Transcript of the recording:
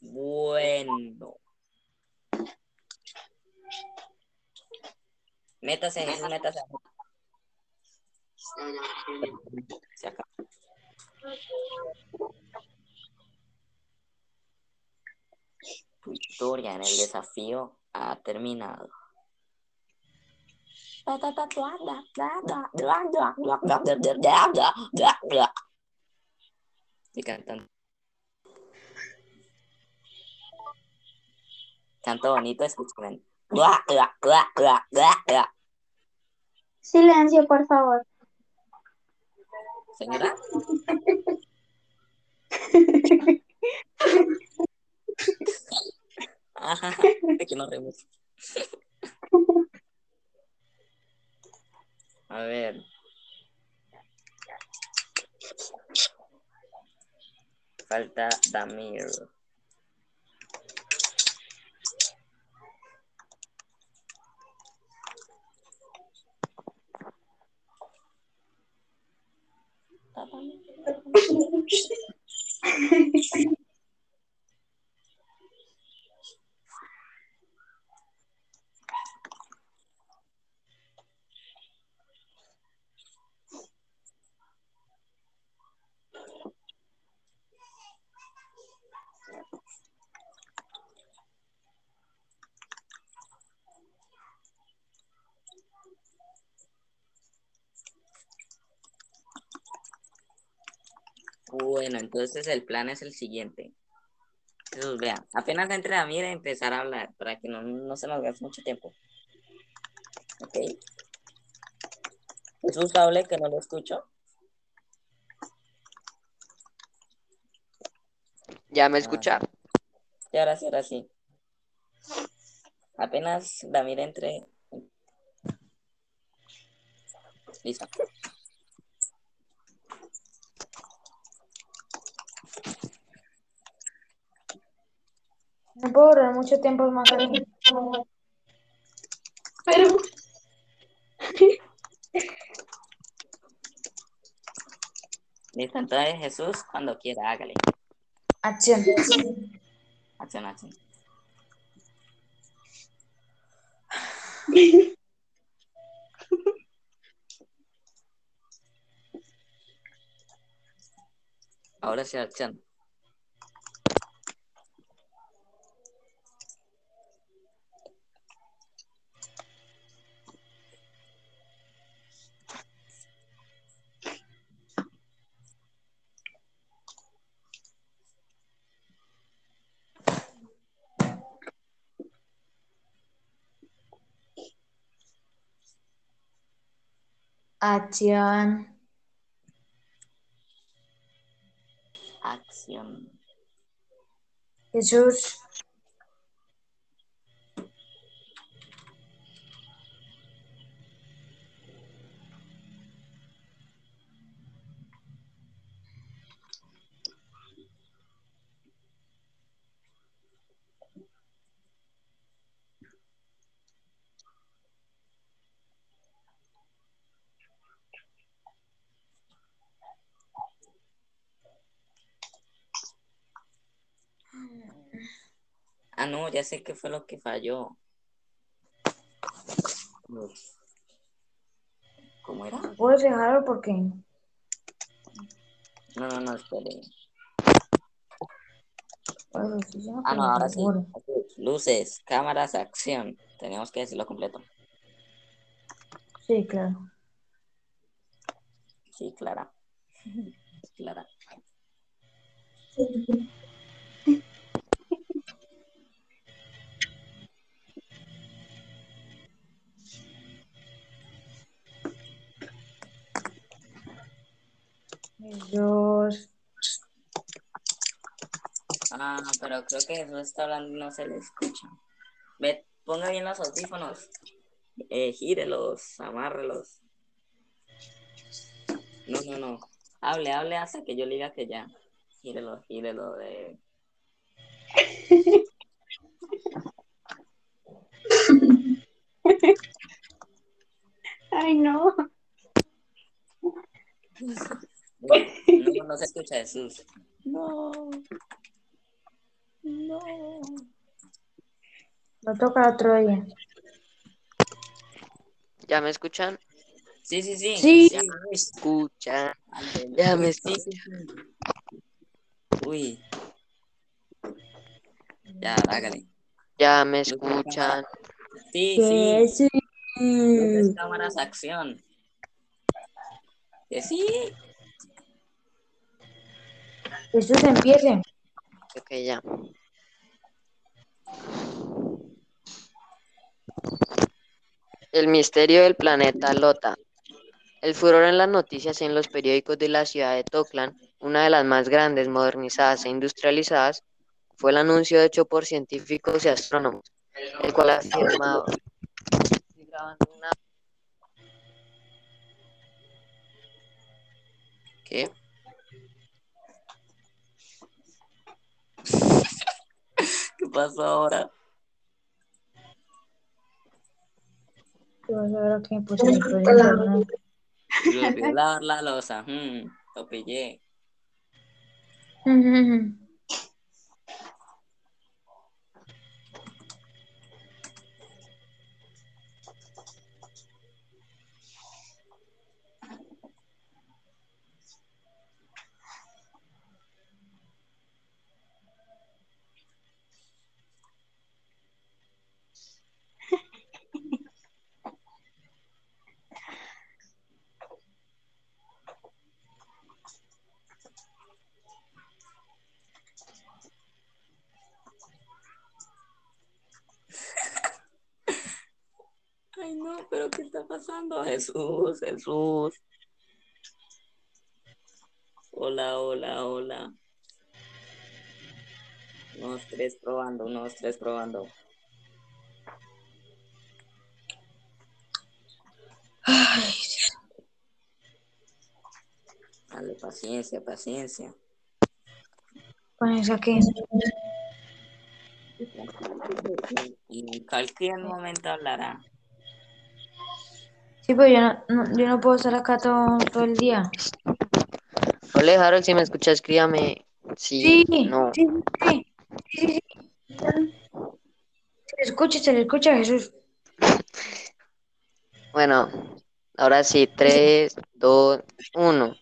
Bueno. Métase, Jesús, métase. Se acabó. Tu historia en el desafío ha terminado. Cantón, y tú escuchan. Silencio, por favor. Señora. Ajá, que no remos. A ver. Falta Damir. Bueno, entonces el plan es el siguiente. Jesús, vea, apenas entre a mí de empezar a hablar para que no, no se nos gaste mucho tiempo. Ok. Jesús, hable que no lo escucho. ¿Ya me escucha? Y ahora sí, ahora sí. Apenas Damir entre. Listo. No puedo durar mucho tiempo más aquí. Pero, Listo, entonces Jesús, cuando quiera, hágale. Acción. Acción, acción. Ahora sí, acción. Acción. Acción. Jesús. Ah, no, ya sé qué fue lo que falló. ¿Cómo era? ¿Puedes dejarlo porque No, no, no, espere. Bueno, sí, Ah, no, ahora sí. Luces, cámaras, acción. Teníamos que decirlo completo. Sí, claro. Sí, Clara. Clara. Jesús. Ah, pero creo que Jesús está hablando y no se le escucha. Ve, ponga bien los audífonos. Eh, gírelos, amárrelos. No, no, no. Hable, hable hasta que yo le diga que ya. Gírelo, gírelo de. ay no. No, no se escucha Jesús. No. No. Lo toca otro día. ¿Ya me escuchan? Sí, sí, sí. Sí. Ya me escuchan. Ya me Sí, sí, sí. Uy. Ya, hágale. Ya me escuchan. Sí, sí. sí. Luces, cámaras, acción. Que sí. Jesús empiece. Ok, ya. El misterio del planeta Lota. El furor en las noticias y en los periódicos de la ciudad de Toklan, una de las más grandes, modernizadas e industrializadas, fue el anuncio hecho por científicos y astrónomos, el cual afirmaba. Estoy grabando una- ¿Qué? ¿Qué pasó ahora? ¿Qué vas a ver aquí? El internet. Se me olvidó lavar la losa. Hmm, lo pillé. Ay, pero ¿qué está pasando? Jesús, Jesús. Hola, hola, hola. Unos tres probando, unos tres probando. Dale, paciencia, paciencia. Aquí. Y en cualquier momento hablará. Sí, pues yo no, no- yo no puedo estar acá todo, todo el día. Hola, Harold, si me escucha, escríbame. Sí, Sí, no. sí, sí, sí, sí, sí. Se le escucha, se le escucha Jesús. Bueno, ahora sí, 3, 2, 1.